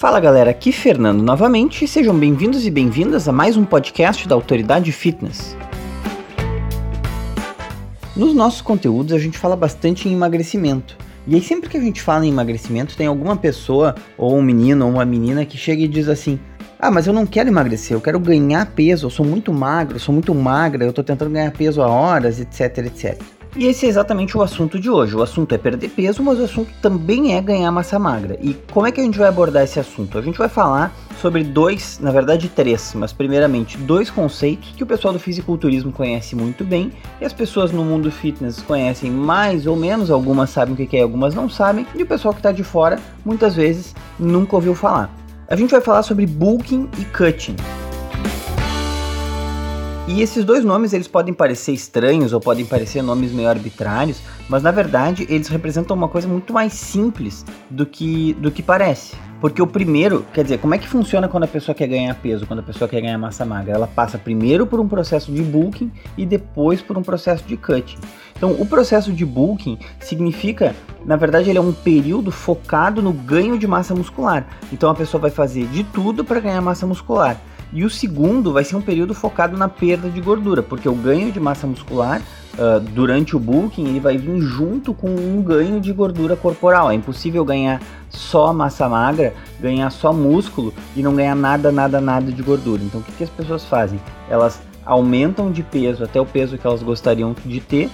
Fala galera, aqui Fernando novamente sejam bem-vindos e bem-vindas a mais um podcast da Autoridade Fitness. Nos nossos conteúdos a gente fala bastante em emagrecimento. E aí sempre que a gente fala em emagrecimento, tem alguma pessoa, ou um menino ou uma menina que chega e diz assim: "Ah, mas eu não quero emagrecer, eu quero ganhar peso, eu sou muito magro, eu sou muito magra, eu tô tentando ganhar peso há horas, etc, etc". E esse é exatamente o assunto de hoje. O assunto é perder peso, mas o assunto também é ganhar massa magra. E como é que a gente vai abordar esse assunto? A gente vai falar sobre dois, na verdade três, mas primeiramente dois conceitos que o pessoal do fisiculturismo conhece muito bem e as pessoas no mundo fitness conhecem mais ou menos, algumas sabem o que é, algumas não sabem, e o pessoal que está de fora muitas vezes nunca ouviu falar. A gente vai falar sobre bulking e cutting. E esses dois nomes eles podem parecer estranhos ou podem parecer nomes meio arbitrários, mas na verdade eles representam uma coisa muito mais simples do que, do que parece. Porque o primeiro, quer dizer, como é que funciona quando a pessoa quer ganhar peso, quando a pessoa quer ganhar massa magra? Ela passa primeiro por um processo de bulking e depois por um processo de cutting. Então, o processo de bulking significa, na verdade, ele é um período focado no ganho de massa muscular. Então, a pessoa vai fazer de tudo para ganhar massa muscular. E o segundo vai ser um período focado na perda de gordura, porque o ganho de massa muscular uh, durante o bulking ele vai vir junto com um ganho de gordura corporal. É impossível ganhar só massa magra, ganhar só músculo e não ganhar nada, nada, nada de gordura. Então o que, que as pessoas fazem? Elas aumentam de peso até o peso que elas gostariam de ter,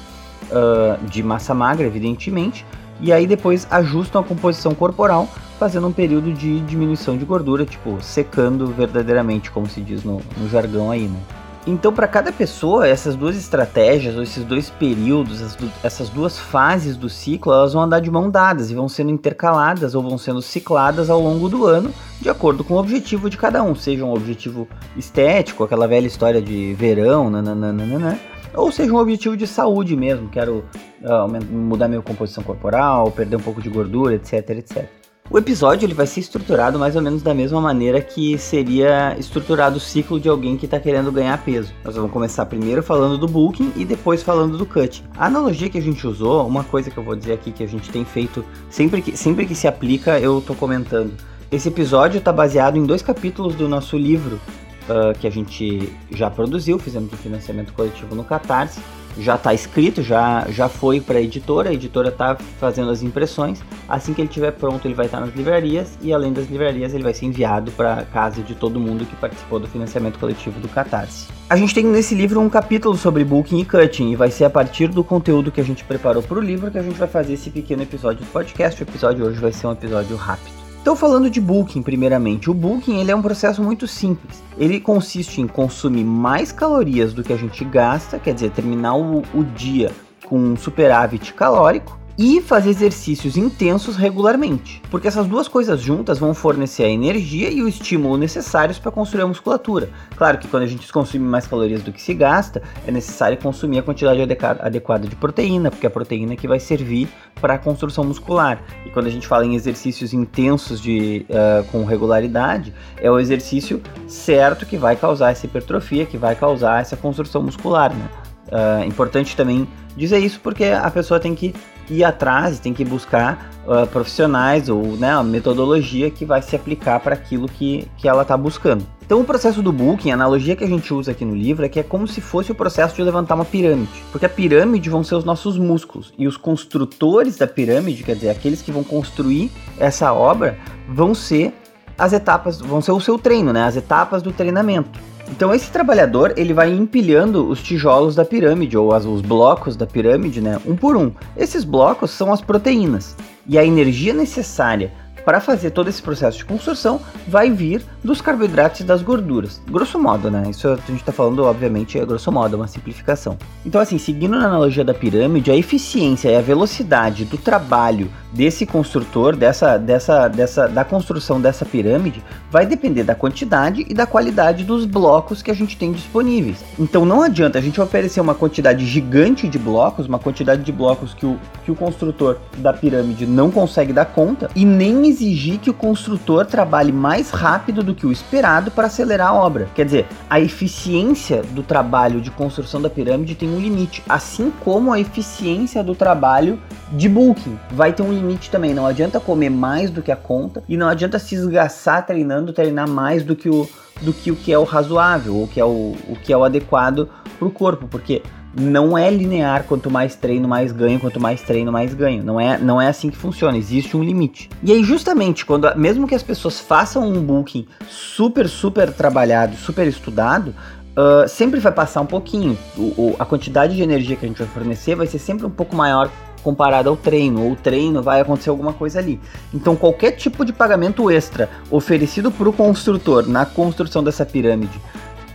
uh, de massa magra, evidentemente, e aí depois ajustam a composição corporal fazendo um período de diminuição de gordura, tipo, secando verdadeiramente, como se diz no, no jargão aí, né? Então, para cada pessoa, essas duas estratégias, ou esses dois períodos, essas duas fases do ciclo, elas vão andar de mão dadas e vão sendo intercaladas ou vão sendo cicladas ao longo do ano, de acordo com o objetivo de cada um, seja um objetivo estético, aquela velha história de verão, nananana, ou seja um objetivo de saúde mesmo, quero uh, mudar minha composição corporal, perder um pouco de gordura, etc, etc. O episódio ele vai ser estruturado mais ou menos da mesma maneira que seria estruturado o ciclo de alguém que está querendo ganhar peso. Nós vamos começar primeiro falando do bulking e depois falando do cut. A analogia que a gente usou, uma coisa que eu vou dizer aqui que a gente tem feito sempre que, sempre que se aplica, eu estou comentando. Esse episódio está baseado em dois capítulos do nosso livro uh, que a gente já produziu, fizemos o financiamento coletivo no Catarse já está escrito, já, já foi para a editora, a editora está fazendo as impressões. Assim que ele estiver pronto, ele vai estar nas livrarias e além das livrarias, ele vai ser enviado para casa de todo mundo que participou do financiamento coletivo do Catarse. A gente tem nesse livro um capítulo sobre booking e cutting e vai ser a partir do conteúdo que a gente preparou para o livro que a gente vai fazer esse pequeno episódio do podcast. O episódio hoje vai ser um episódio rápido. Então, falando de booking, primeiramente, o booking ele é um processo muito simples. Ele consiste em consumir mais calorias do que a gente gasta, quer dizer, terminar o, o dia com um superávit calórico e fazer exercícios intensos regularmente, porque essas duas coisas juntas vão fornecer a energia e o estímulo necessários para construir a musculatura. Claro que quando a gente consome mais calorias do que se gasta, é necessário consumir a quantidade adequada de proteína, porque é a proteína que vai servir para a construção muscular. E quando a gente fala em exercícios intensos de, uh, com regularidade, é o exercício certo que vai causar essa hipertrofia, que vai causar essa construção muscular. Né? Uh, importante também dizer isso porque a pessoa tem que ir atrás, tem que buscar uh, profissionais ou né, a metodologia que vai se aplicar para aquilo que, que ela está buscando. Então, o processo do booking, a analogia que a gente usa aqui no livro é que é como se fosse o processo de levantar uma pirâmide, porque a pirâmide vão ser os nossos músculos e os construtores da pirâmide, quer dizer, aqueles que vão construir essa obra, vão ser as etapas, vão ser o seu treino, né? As etapas do treinamento. Então esse trabalhador ele vai empilhando os tijolos da pirâmide ou as, os blocos da pirâmide, né, um por um. Esses blocos são as proteínas e a energia necessária para fazer todo esse processo de construção vai vir dos carboidratos e das gorduras. Grosso modo, né? Isso a gente está falando, obviamente, é grosso modo, é uma simplificação. Então, assim, seguindo na analogia da pirâmide, a eficiência e a velocidade do trabalho desse construtor, dessa, dessa, dessa, da construção dessa pirâmide, vai depender da quantidade e da qualidade dos blocos que a gente tem disponíveis. Então, não adianta a gente oferecer uma quantidade gigante de blocos, uma quantidade de blocos que o, que o construtor da pirâmide não consegue dar conta, e nem exigir que o construtor trabalhe mais rápido do que o esperado para acelerar a obra. Quer dizer, a eficiência do trabalho de construção da pirâmide tem um limite, assim como a eficiência do trabalho de bulking vai ter um limite também. Não adianta comer mais do que a conta e não adianta se esgaçar treinando, treinar mais do que o do que o que é o razoável, ou que é o, o que é o adequado para o corpo, porque não é linear, quanto mais treino, mais ganho, quanto mais treino, mais ganho. Não é, não é assim que funciona, existe um limite. E aí, justamente, quando mesmo que as pessoas façam um booking super, super trabalhado, super estudado, uh, sempre vai passar um pouquinho. O, o, a quantidade de energia que a gente vai fornecer vai ser sempre um pouco maior comparado ao treino, ou treino vai acontecer alguma coisa ali. Então, qualquer tipo de pagamento extra oferecido para o construtor na construção dessa pirâmide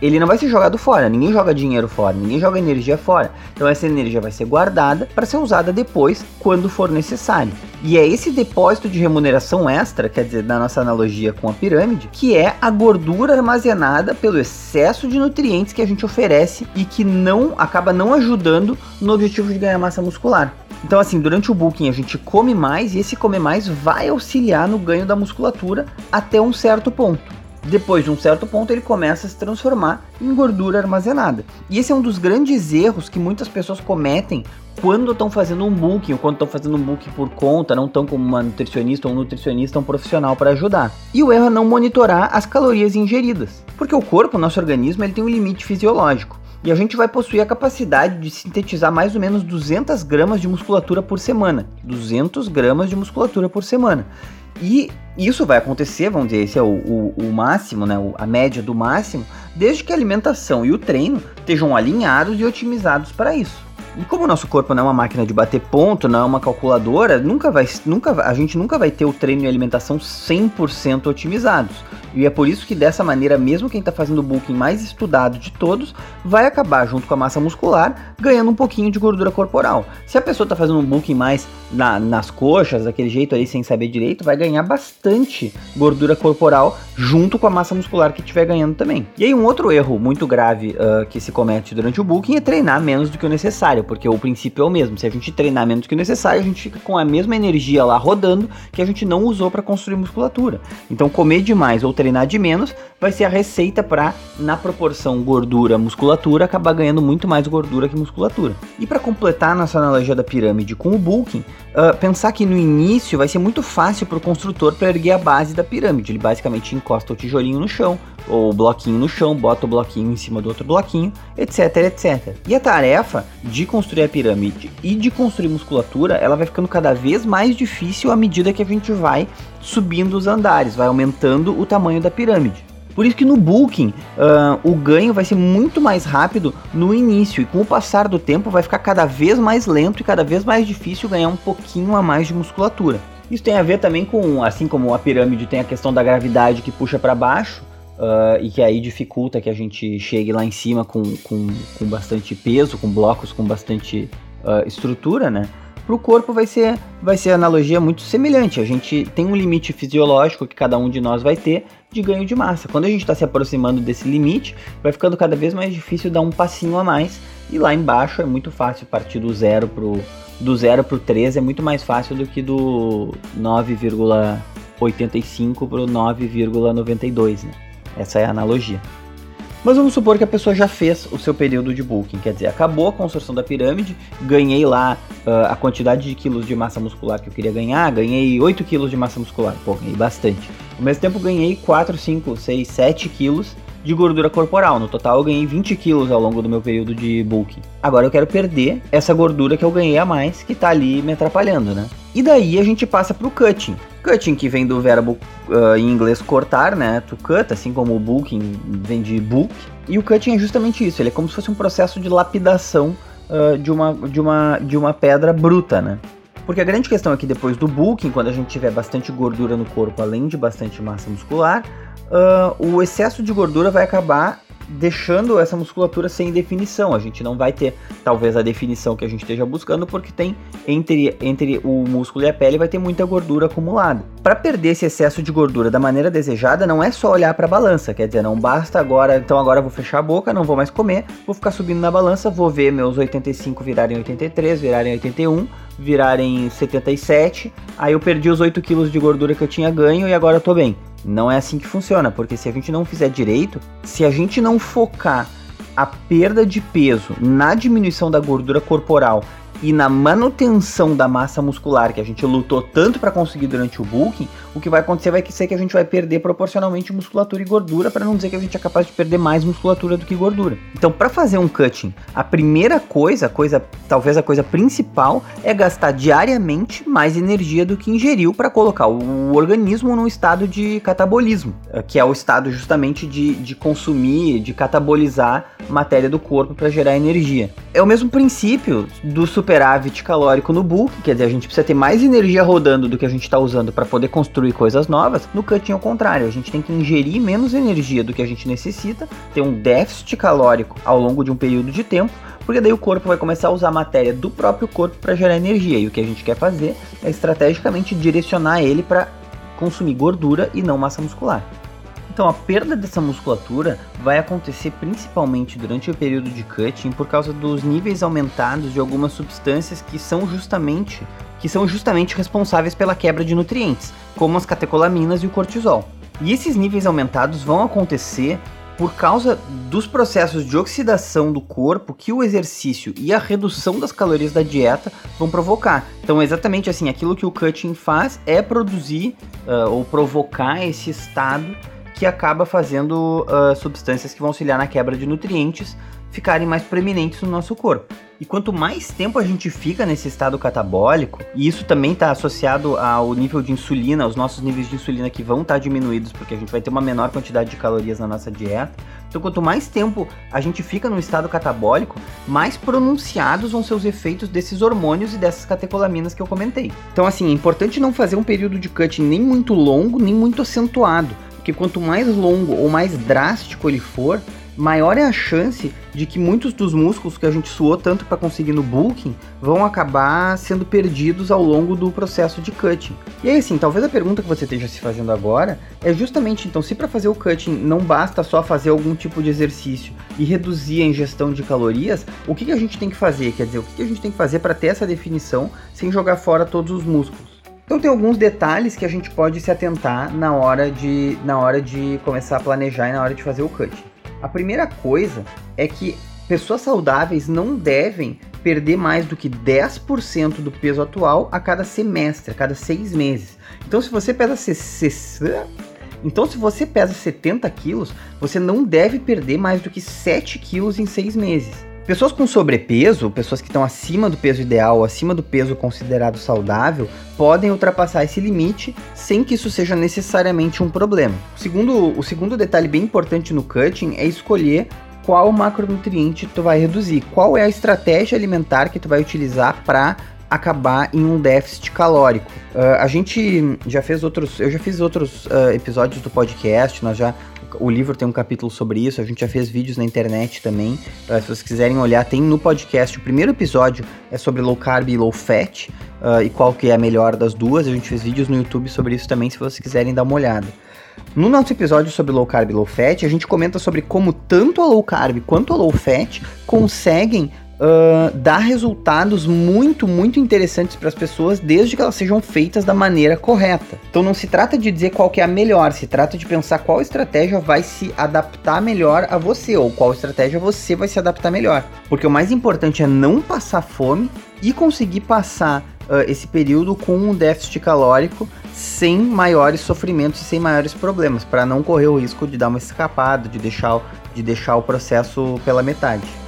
ele não vai ser jogado fora. Ninguém joga dinheiro fora, ninguém joga energia fora. Então essa energia vai ser guardada para ser usada depois, quando for necessário. E é esse depósito de remuneração extra, quer dizer, na nossa analogia com a pirâmide, que é a gordura armazenada pelo excesso de nutrientes que a gente oferece e que não acaba não ajudando no objetivo de ganhar massa muscular. Então, assim, durante o booking a gente come mais e esse comer mais vai auxiliar no ganho da musculatura até um certo ponto. Depois de um certo ponto, ele começa a se transformar em gordura armazenada. E esse é um dos grandes erros que muitas pessoas cometem quando estão fazendo um booking, ou quando estão fazendo um booking por conta, não estão como uma nutricionista ou um nutricionista, um profissional para ajudar. E o erro é não monitorar as calorias ingeridas, porque o corpo, nosso organismo, ele tem um limite fisiológico. E a gente vai possuir a capacidade de sintetizar mais ou menos 200 gramas de musculatura por semana. 200 gramas de musculatura por semana. E isso vai acontecer, vamos dizer, esse é o, o, o máximo, né, a média do máximo, desde que a alimentação e o treino estejam alinhados e otimizados para isso. E como o nosso corpo não é uma máquina de bater ponto, não é uma calculadora, nunca vai, nunca, a gente nunca vai ter o treino e alimentação 100% otimizados. E é por isso que dessa maneira, mesmo quem está fazendo o bulking mais estudado de todos, vai acabar junto com a massa muscular ganhando um pouquinho de gordura corporal. Se a pessoa está fazendo um bulking mais na, nas coxas, daquele jeito aí sem saber direito, vai ganhar bastante gordura corporal junto com a massa muscular que estiver ganhando também. E aí um outro erro muito grave uh, que se comete durante o bulking é treinar menos do que o necessário, porque o princípio é o mesmo. Se a gente treinar menos que o necessário, a gente fica com a mesma energia lá rodando que a gente não usou para construir musculatura. Então comer demais ou treinar de menos vai ser a receita para, na proporção gordura-musculatura, acabar ganhando muito mais gordura que musculatura. E para completar nossa analogia da pirâmide com o bulking, uh, pensar que no início vai ser muito fácil para o construtor para erguer a base da pirâmide. Ele basicamente encosta o tijolinho no chão, o bloquinho no chão, bota o bloquinho em cima do outro bloquinho, etc, etc. E a tarefa de construir a pirâmide e de construir musculatura, ela vai ficando cada vez mais difícil à medida que a gente vai subindo os andares, vai aumentando o tamanho da pirâmide. Por isso que no bulking uh, o ganho vai ser muito mais rápido no início e com o passar do tempo vai ficar cada vez mais lento e cada vez mais difícil ganhar um pouquinho a mais de musculatura. Isso tem a ver também com, assim como a pirâmide tem a questão da gravidade que puxa para baixo, Uh, e que aí dificulta que a gente chegue lá em cima com, com, com bastante peso, com blocos com bastante uh, estrutura, né? Para o corpo vai ser, vai ser analogia muito semelhante. A gente tem um limite fisiológico que cada um de nós vai ter de ganho de massa. Quando a gente está se aproximando desse limite, vai ficando cada vez mais difícil dar um passinho a mais. E lá embaixo é muito fácil partir do zero pro do zero pro 3 é muito mais fácil do que do 9,85 pro 9,92, né? Essa é a analogia. Mas vamos supor que a pessoa já fez o seu período de bulking, quer dizer, acabou a construção da pirâmide, ganhei lá uh, a quantidade de quilos de massa muscular que eu queria ganhar, ganhei 8 quilos de massa muscular, pô, ganhei bastante. Ao mesmo tempo ganhei 4, 5, 6, 7 quilos de gordura corporal. No total eu ganhei 20 quilos ao longo do meu período de bulking. Agora eu quero perder essa gordura que eu ganhei a mais, que tá ali me atrapalhando, né? E daí a gente passa pro cutting. Cutting, que vem do verbo uh, em inglês cortar, né? To cut, assim como o bulking vem de bulk. E o cutting é justamente isso, ele é como se fosse um processo de lapidação uh, de, uma, de, uma, de uma pedra bruta, né? Porque a grande questão é que depois do bulking, quando a gente tiver bastante gordura no corpo, além de bastante massa muscular, uh, o excesso de gordura vai acabar deixando essa musculatura sem definição. A gente não vai ter talvez a definição que a gente esteja buscando porque tem entre, entre o músculo e a pele vai ter muita gordura acumulada. Para perder esse excesso de gordura da maneira desejada, não é só olhar para a balança, quer dizer, não basta agora, então agora vou fechar a boca, não vou mais comer, vou ficar subindo na balança, vou ver meus 85 virarem 83, virarem 81, virarem 77, aí eu perdi os 8 quilos de gordura que eu tinha ganho e agora eu tô bem. Não é assim que funciona, porque se a gente não fizer direito, se a gente não focar a perda de peso na diminuição da gordura corporal e na manutenção da massa muscular que a gente lutou tanto para conseguir durante o bulking, o que vai acontecer vai ser que a gente vai perder proporcionalmente musculatura e gordura, para não dizer que a gente é capaz de perder mais musculatura do que gordura. Então, para fazer um cutting, a primeira coisa, coisa, talvez a coisa principal, é gastar diariamente mais energia do que ingeriu para colocar o organismo num estado de catabolismo, eh, que é o estado justamente de, de consumir, de catabolizar matéria do corpo para gerar energia. É o mesmo princípio do superávit calórico no bulk, quer dizer, a gente precisa ter mais energia rodando do que a gente está usando para poder construir coisas novas. No cutting, ao contrário, a gente tem que ingerir menos energia do que a gente necessita, ter um déficit calórico ao longo de um período de tempo, porque daí o corpo vai começar a usar a matéria do próprio corpo para gerar energia. E o que a gente quer fazer é estrategicamente direcionar ele para consumir gordura e não massa muscular. Então a perda dessa musculatura vai acontecer principalmente durante o período de cutting por causa dos níveis aumentados de algumas substâncias que são justamente que são justamente responsáveis pela quebra de nutrientes, como as catecolaminas e o cortisol. E esses níveis aumentados vão acontecer por causa dos processos de oxidação do corpo que o exercício e a redução das calorias da dieta vão provocar. Então, exatamente assim, aquilo que o cutting faz é produzir uh, ou provocar esse estado que acaba fazendo uh, substâncias que vão auxiliar na quebra de nutrientes ficarem mais preeminentes no nosso corpo. E quanto mais tempo a gente fica nesse estado catabólico, e isso também está associado ao nível de insulina, os nossos níveis de insulina que vão estar tá diminuídos, porque a gente vai ter uma menor quantidade de calorias na nossa dieta. Então, quanto mais tempo a gente fica no estado catabólico, mais pronunciados vão ser os efeitos desses hormônios e dessas catecolaminas que eu comentei. Então, assim, é importante não fazer um período de cutting nem muito longo, nem muito acentuado porque quanto mais longo ou mais drástico ele for, maior é a chance de que muitos dos músculos que a gente suou tanto para conseguir no bulking vão acabar sendo perdidos ao longo do processo de cutting. E aí assim, talvez a pergunta que você esteja se fazendo agora é justamente então, se para fazer o cutting não basta só fazer algum tipo de exercício e reduzir a ingestão de calorias, o que, que a gente tem que fazer? Quer dizer, o que, que a gente tem que fazer para ter essa definição sem jogar fora todos os músculos? Então tem alguns detalhes que a gente pode se atentar na hora de, na hora de começar a planejar e na hora de fazer o cut. A primeira coisa é que pessoas saudáveis não devem perder mais do que 10% do peso atual a cada semestre, a cada seis meses. Então se você pesa então, se você pesa 70 quilos, você não deve perder mais do que 7 quilos em seis meses. Pessoas com sobrepeso, pessoas que estão acima do peso ideal, acima do peso considerado saudável, podem ultrapassar esse limite sem que isso seja necessariamente um problema. O segundo, o segundo detalhe bem importante no cutting é escolher qual macronutriente tu vai reduzir, qual é a estratégia alimentar que tu vai utilizar para acabar em um déficit calórico. Uh, a gente já fez outros, eu já fiz outros uh, episódios do podcast, nós já o livro tem um capítulo sobre isso, a gente já fez vídeos na internet também. Uh, se vocês quiserem olhar, tem no podcast. O primeiro episódio é sobre low carb e low fat uh, e qual que é a melhor das duas. A gente fez vídeos no YouTube sobre isso também, se vocês quiserem dar uma olhada. No nosso episódio sobre low carb e low fat, a gente comenta sobre como tanto a low carb quanto a low fat conseguem uh, dá resultados muito, muito interessantes para as pessoas, desde que elas sejam feitas da maneira correta. Então não se trata de dizer qual que é a melhor, se trata de pensar qual estratégia vai se adaptar melhor a você, ou qual estratégia você vai se adaptar melhor. Porque o mais importante é não passar fome e conseguir passar uh, esse período com um déficit calórico sem maiores sofrimentos e sem maiores problemas, para não correr o risco de dar uma escapada, de deixar, de deixar o processo pela metade.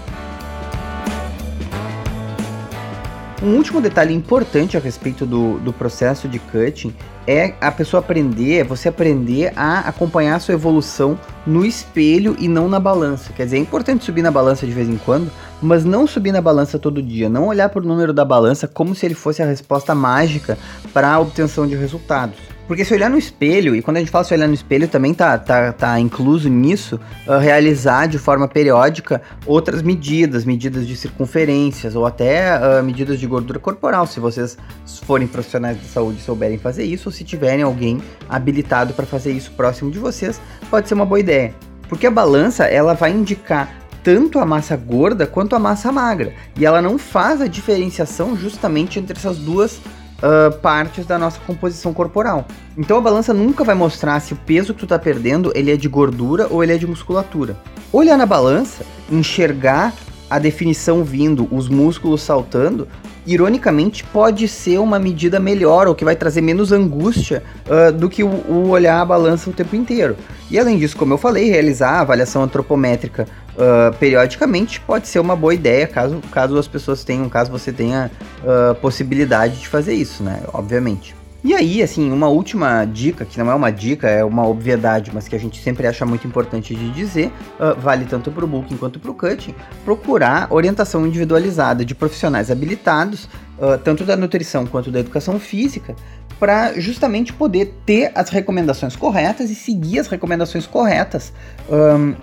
Um último detalhe importante a respeito do, do processo de cutting é a pessoa aprender, é você aprender a acompanhar a sua evolução no espelho e não na balança. Quer dizer, é importante subir na balança de vez em quando, mas não subir na balança todo dia. Não olhar para o número da balança como se ele fosse a resposta mágica para a obtenção de resultados. Porque se olhar no espelho, e quando a gente fala se olhar no espelho, também tá, tá, tá incluso nisso, uh, realizar de forma periódica outras medidas, medidas de circunferências, ou até uh, medidas de gordura corporal, se vocês forem profissionais de saúde e souberem fazer isso, ou se tiverem alguém habilitado para fazer isso próximo de vocês, pode ser uma boa ideia. Porque a balança, ela vai indicar tanto a massa gorda quanto a massa magra. E ela não faz a diferenciação justamente entre essas duas uh, partes da nossa composição corporal. Então a balança nunca vai mostrar se o peso que tu tá perdendo ele é de gordura ou ele é de musculatura. Olhar na balança, enxergar a definição vindo, os músculos saltando, ironicamente pode ser uma medida melhor ou que vai trazer menos angústia uh, do que o, o, olhar a balança o tempo inteiro. E além disso, como eu falei, realizar a avaliação antropométrica uh, periodicamente pode ser uma boa ideia caso, caso as pessoas tenham, caso você tenha uh, possibilidade de fazer isso, né? Obviamente. E aí, assim, uma última dica, que não é uma dica, é uma obviedade, mas que a gente sempre acha muito importante de dizer, uh, vale tanto para o booking quanto para o cutting, procurar orientação individualizada de profissionais habilitados, uh, tanto da nutrição quanto da educação física, para justamente poder ter as recomendações corretas e seguir as recomendações corretas um,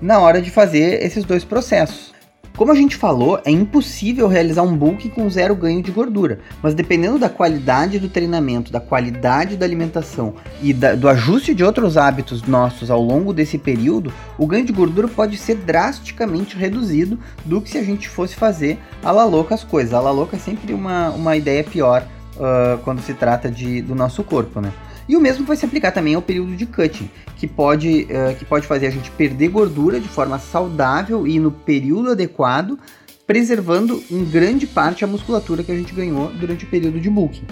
na hora de fazer esses dois processos. Como a gente falou, é impossível realizar um bulk com zero ganho de gordura, mas dependendo da qualidade do treinamento, da qualidade da alimentação e da, do ajuste de outros hábitos nossos ao longo desse período, o ganho de gordura pode ser drasticamente reduzido do que se a gente fosse fazer a la louca as coisas. A la louca é sempre uma, uma ideia pior uh, quando se trata de, do nosso corpo, né? E o mesmo vai se aplicar também ao período de cutting, que pode, uh, que pode fazer a gente perder gordura de forma saudável e no período adequado, preservando em grande parte a musculatura que a gente ganhou durante o período de bulking.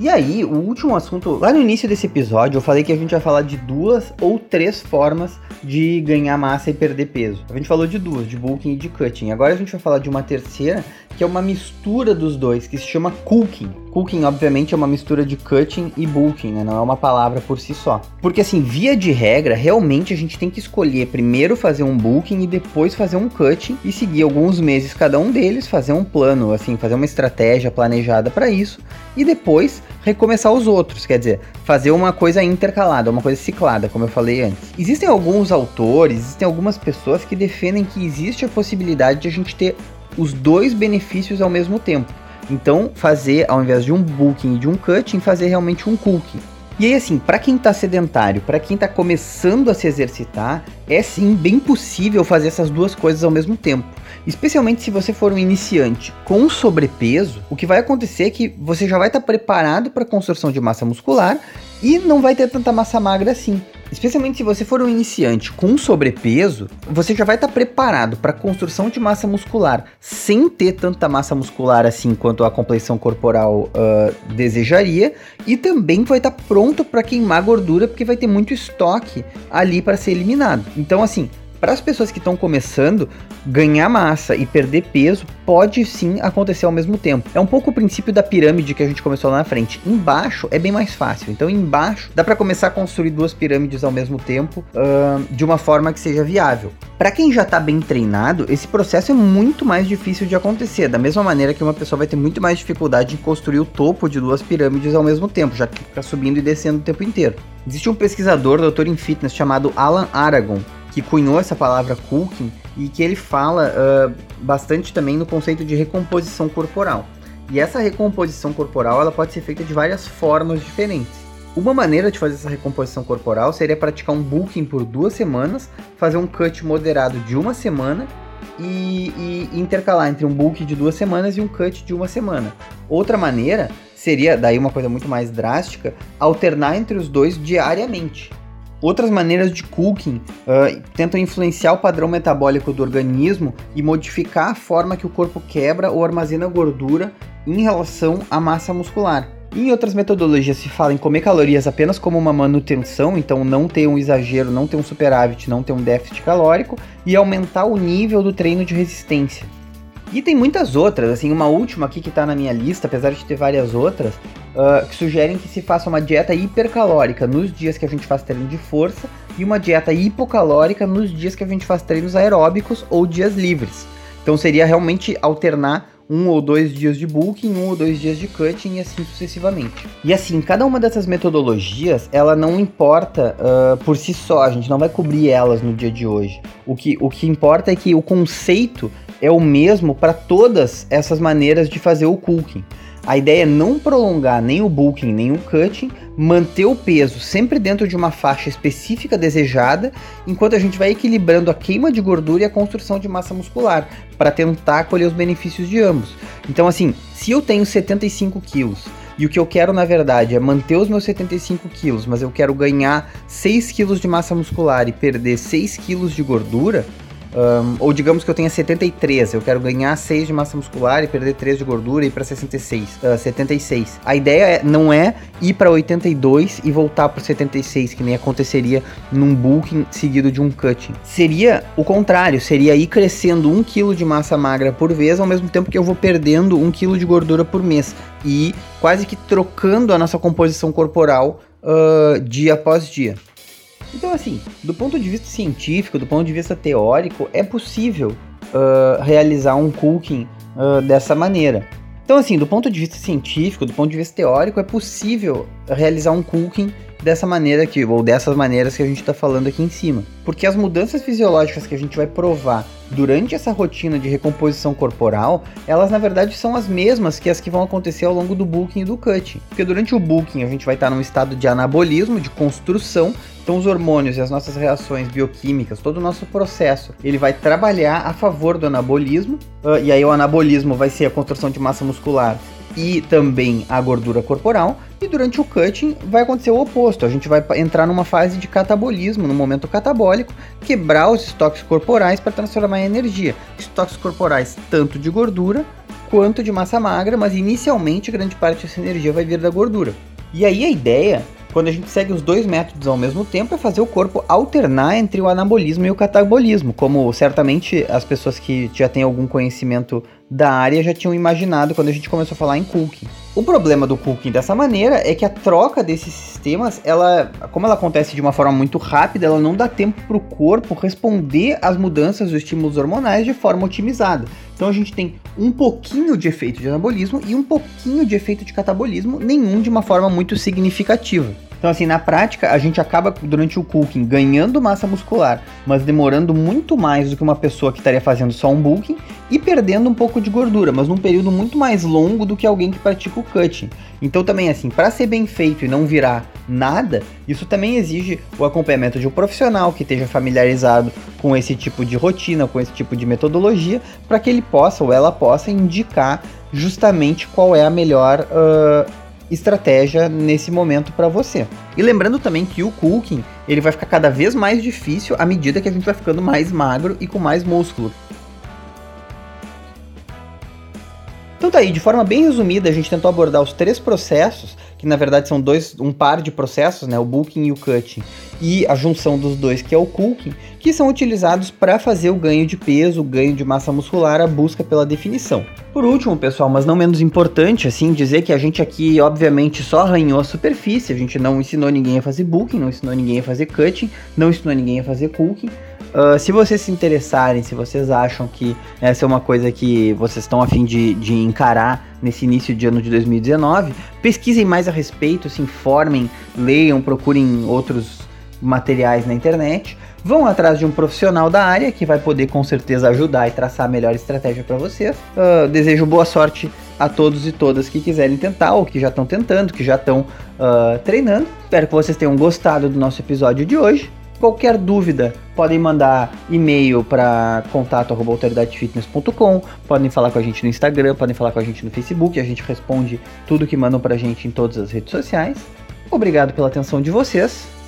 E aí, o último assunto, lá no início desse episódio, eu falei que a gente vai falar de duas ou três formas de ganhar massa e perder peso. A gente falou de duas, de bulking e de cutting. Agora a gente vai falar de uma terceira, que é uma mistura dos dois, que se chama cooking. Cooking, obviamente, é uma mistura de cutting e bulking, né? Não é uma palavra por si só. Porque, assim, via de regra, realmente a gente tem que escolher primeiro fazer um bulking e depois fazer um cutting e seguir alguns meses cada um deles, fazer um plano, assim, fazer uma estratégia planejada para isso e depois recomeçar os outros, quer dizer, fazer uma coisa intercalada, uma coisa ciclada, como eu falei antes. Existem alguns autores, existem algumas pessoas que defendem que existe a possibilidade de a gente ter os dois benefícios ao mesmo tempo. Então, fazer, ao invés de um booking e de um cutting, fazer realmente um cooking. E aí, assim, para quem tá sedentário, para quem tá começando a se exercitar, é sim bem possível fazer essas duas coisas ao mesmo tempo. Especialmente se você for um iniciante com sobrepeso, o que vai acontecer é que você já vai estar tá preparado para a construção de massa muscular e não vai ter tanta massa magra assim. Especialmente se você for um iniciante com sobrepeso, você já vai estar tá preparado para a construção de massa muscular sem ter tanta massa muscular assim quanto a complexão corporal uh, desejaria, e também vai estar tá pronto para queimar gordura porque vai ter muito estoque ali para ser eliminado. Então, assim, para as pessoas que estão começando, ganhar massa e perder peso pode sim acontecer ao mesmo tempo. É um pouco o princípio da pirâmide que a gente começou lá na frente. Embaixo é bem mais fácil. Então, embaixo dá para começar a construir duas pirâmides ao mesmo tempo uh, de uma forma que seja viável. Para quem já está bem treinado, esse processo é muito mais difícil de acontecer. Da mesma maneira que uma pessoa vai ter muito mais dificuldade em construir o topo de duas pirâmides ao mesmo tempo, já que fica subindo e descendo o tempo inteiro. Existe um pesquisador, doutor em fitness, chamado Alan Aragon, que cunhou essa palavra cooking e que ele fala uh, bastante também no conceito de recomposição corporal. E essa recomposição corporal ela pode ser feita de várias formas diferentes. Uma maneira de fazer essa recomposição corporal seria praticar um bulking por duas semanas, fazer um cut moderado de uma semana e, e intercalar entre um bulk de duas semanas e um cut de uma semana. Outra maneira seria, daí uma coisa muito mais drástica, alternar entre os dois diariamente. Outras maneiras de cooking uh, tentam influenciar o padrão metabólico do organismo e modificar a forma que o corpo quebra ou armazena gordura em relação à massa muscular. Em outras metodologias se fala em comer calorias apenas como uma manutenção, então não ter um exagero, não ter um superávit, não ter um déficit calórico e aumentar o nível do treino de resistência. E tem muitas outras, assim, uma última aqui que está na minha lista, apesar de ter várias outras, uh, que sugerem que se faça uma dieta hipercalórica nos dias que a gente faz treino de força e uma dieta hipocalórica nos dias que a gente faz treinos aeróbicos ou dias livres. Então seria realmente alternar um ou dois dias de bulking, um ou dois dias de cutting e assim sucessivamente. E assim, cada uma dessas metodologias, ela não importa uh, por si só, a gente não vai cobrir elas no dia de hoje. O que, o que importa é que o conceito é o mesmo para todas essas maneiras de fazer o cooking. a ideia é não prolongar nem o bulking nem o cutting, manter o peso sempre dentro de uma faixa específica desejada, enquanto a gente vai equilibrando a queima de gordura e a construção de massa muscular, para tentar colher os benefícios de ambos. Então, assim, se eu tenho 75 quilos e o que eu quero, na verdade, é manter os meus 75 quilos, mas eu quero ganhar 6 quilos de massa muscular e perder 6 quilos de gordura, um, ou digamos que eu tenha 73, eu quero ganhar 6 de massa muscular e perder 3 de gordura e ir para 66, uh, 76. A ideia é, não é ir para 82 e voltar para 76, que nem aconteceria num bulking seguido de um cutting. Seria o contrário, seria ir crescendo 1 kg de massa magra por vez, ao mesmo tempo que eu vou perdendo 1 kg de gordura por mês. E quase que trocando a nossa composição corporal uh, dia após dia. Então, assim, do ponto de vista científico, do ponto de vista teórico, é possível uh, realizar um cooking uh, dessa maneira. Então, assim, do ponto de vista científico, do ponto de vista teórico, é possível realizar um cooking dessa maneira aqui, ou dessas maneiras que a gente está falando aqui em cima. Porque as mudanças fisiológicas que a gente vai provar durante essa rotina de recomposição corporal, elas na verdade são as mesmas que as que vão acontecer ao longo do bulking e do cutting. Porque durante o bulking a gente vai estar num estado de anabolismo, de construção, então os hormônios e as nossas reações bioquímicas, todo o nosso processo, ele vai trabalhar a favor do anabolismo, uh, e aí o anabolismo vai ser a construção de massa muscular e também a gordura corporal. E durante o cutting vai acontecer o oposto. A gente vai entrar numa fase de catabolismo, no momento catabólico, quebrar os estoques corporais para transformar em energia. Estoques corporais tanto de gordura quanto de massa magra, mas inicialmente grande parte dessa energia vai vir da gordura. E aí a ideia quando a gente segue os dois métodos ao mesmo tempo, é fazer o corpo alternar entre o anabolismo e o catabolismo, como certamente as pessoas que já têm algum conhecimento da área já tinham imaginado quando a gente começou a falar em cooking. O problema do cooking dessa maneira é que a troca desses sistemas, ela, como ela acontece de uma forma muito rápida, ela não dá tempo para o corpo responder às mudanças dos estímulos hormonais de forma otimizada. Então a gente tem um pouquinho de efeito de anabolismo e um pouquinho de efeito de catabolismo, nenhum de uma forma muito significativa. Então, assim, na prática, a gente acaba durante o cooking ganhando massa muscular, mas demorando muito mais do que uma pessoa que estaria fazendo só um bulking e perdendo um pouco de gordura, mas num período muito mais longo do que alguém que pratica o cutting. Então, também, assim, para ser bem feito e não virar nada, isso também exige o acompanhamento de um profissional que esteja familiarizado com esse tipo de rotina, com esse tipo de metodologia, para que ele possa ou ela possa indicar justamente qual é a melhor uh, estratégia nesse momento para você. E lembrando também que o cooking, ele vai ficar cada vez mais difícil à medida que a gente vai ficando mais magro e com mais músculo. Então tá aí, de forma bem resumida, a gente tentou abordar os três processos, que na verdade são dois, um par de processos, né, o bulking e o cutting, e a junção dos dois, que é o cooking, que são utilizados para fazer o ganho de peso, o ganho de massa muscular, a busca pela definição. Por último, pessoal, mas não menos importante, assim, dizer que a gente aqui, obviamente, só arranhou a superfície, a gente não ensinou ninguém a fazer bulking, não ensinou ninguém a fazer cutting, não ensinou ninguém a fazer cooking, Uh, se vocês se interessarem, se vocês acham que essa é uma coisa que vocês estão a fim de, de encarar nesse início de ano de 2019, pesquisem mais a respeito, se informem, leiam, procurem outros materiais na internet, vão atrás de um profissional da área que vai poder com certeza ajudar e traçar a melhor estratégia para vocês. Uh, desejo boa sorte a todos e todas que quiserem tentar ou que já estão tentando, que já estão uh, treinando. Espero que vocês tenham gostado do nosso episódio de hoje. Qualquer dúvida, podem mandar e-mail para contato@autoridadefitness.com, podem falar com a gente no Instagram, podem falar com a gente no Facebook, a gente responde tudo que mandam para a gente em todas as redes sociais. Obrigado pela atenção de vocês,